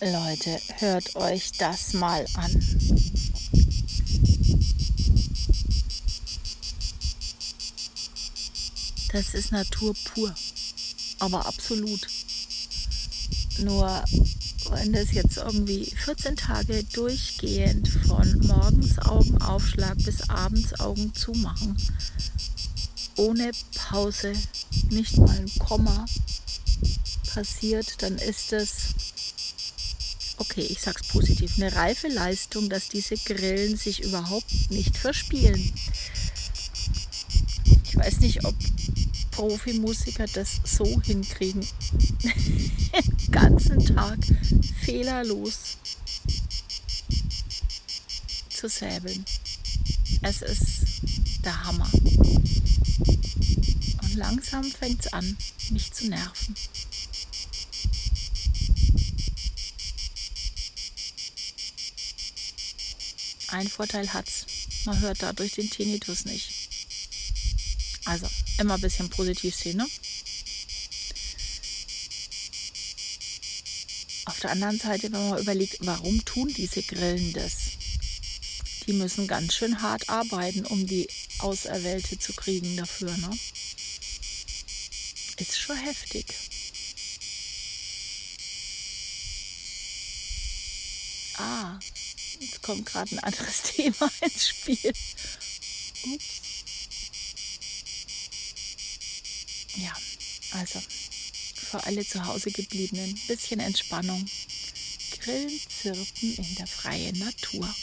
Leute, hört euch das mal an. Das ist Natur pur, aber absolut. Nur wenn das jetzt irgendwie 14 Tage durchgehend von morgens Augenaufschlag bis abends Augen zumachen, ohne Pause, nicht mal ein Komma passiert, dann ist es okay, ich sag's positiv, eine reife Leistung, dass diese Grillen sich überhaupt nicht verspielen. Ich weiß nicht, ob Profimusiker das so hinkriegen, den ganzen Tag fehlerlos zu säbeln. Es ist der Hammer. Und langsam fängt es an, mich zu nerven. Ein Vorteil hat's. Man hört dadurch den Tinnitus nicht. Also immer ein bisschen positiv sehen, ne? Auf der anderen Seite, wenn man überlegt, warum tun diese Grillen das? Die müssen ganz schön hart arbeiten, um die Auserwählte zu kriegen dafür, ne? Ist schon heftig. Ah, Jetzt kommt gerade ein anderes Thema ins Spiel. Ja, also für alle zu Hause gebliebenen, bisschen Entspannung. Grillen, Zirpen in der freien Natur.